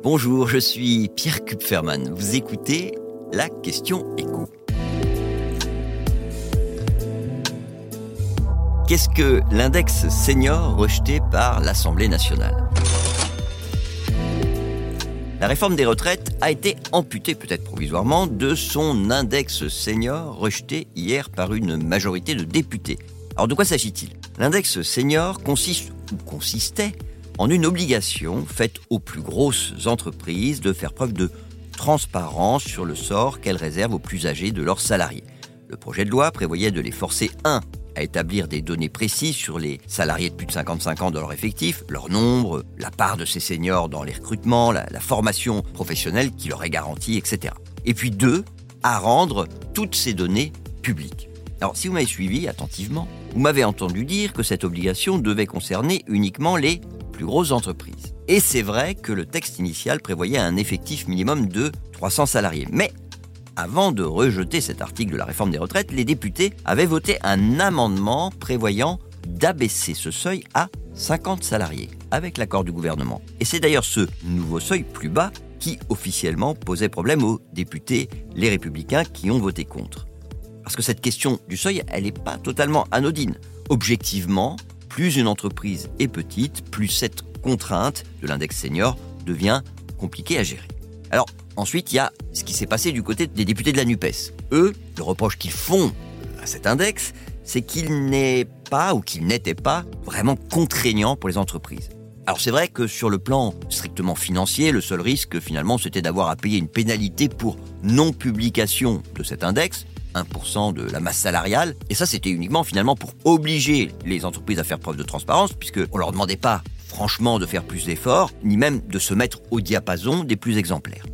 Bonjour, je suis Pierre Kupferman. Vous écoutez la question écho. Qu'est-ce que l'index senior rejeté par l'Assemblée nationale? La réforme des retraites a été amputée, peut-être provisoirement, de son index senior rejeté hier par une majorité de députés. Alors de quoi s'agit-il? L'index senior consiste ou consistait en une obligation faite aux plus grosses entreprises de faire preuve de transparence sur le sort qu'elles réservent aux plus âgés de leurs salariés. Le projet de loi prévoyait de les forcer 1 à établir des données précises sur les salariés de plus de 55 ans dans leur effectif, leur nombre, la part de ces seniors dans les recrutements, la, formation professionnelle qui leur est garantie, etc. Et puis 2 à rendre toutes ces données publiques. Alors si vous m'avez suivi attentivement, vous m'avez entendu dire que cette obligation devait concerner uniquement les grosses entreprises. Et c'est vrai que le texte initial prévoyait un effectif minimum de 300 salariés. Mais avant de rejeter cet article de la réforme des retraites, les députés avaient voté un amendement prévoyant d'abaisser ce seuil à 50 salariés, avec l'accord du gouvernement. Et c'est d'ailleurs ce nouveau seuil plus bas qui officiellement posait problème aux députés, les républicains, qui ont voté contre. Parce que cette question du seuil, elle n'est pas totalement anodine. Objectivement, plus une entreprise est petite, plus cette contrainte de l'index senior devient compliquée à gérer. Alors, ensuite, il y a ce qui s'est passé du côté des députés de la NUPES. Eux, le reproche qu'ils font à cet index, c'est qu'il n'est pas ou qu'il n'était pas vraiment contraignant pour les entreprises. Alors c'est vrai que sur le plan strictement financier, le seul risque finalement c'était d'avoir à payer une pénalité pour non-publication de cet index, 1% de la masse salariale. Et ça, c'était uniquement finalement pour obliger les entreprises à faire preuve de transparence, puisqu'on leur demandait pas franchement de faire plus d'efforts, ni même de se mettre au diapason des plus exemplaires.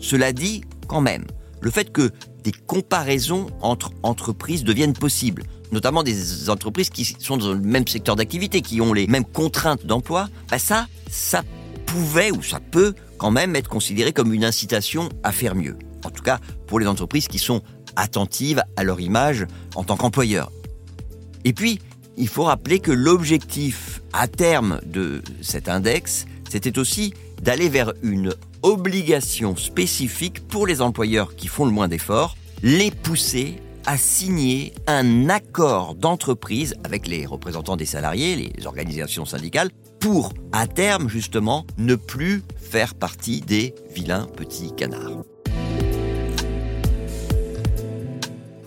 Cela dit, quand même, le fait que des comparaisons entre entreprises deviennent possibles, notamment des entreprises qui sont dans le même secteur d'activité, qui ont les mêmes contraintes d'emploi, bah ça, ça pouvait ou ça peut quand même être considéré comme une incitation à faire mieux. En tout cas, pour les entreprises qui sont attentives à leur image en tant qu'employeur. Et puis, il faut rappeler que l'objectif à terme de cet index, c'était aussi d'aller vers une obligation spécifique pour les employeurs qui font le moins d'efforts, les pousser à signer un accord d'entreprise avec les représentants des salariés, les organisations syndicales, pour, à terme justement, ne plus faire partie des vilains petits canards.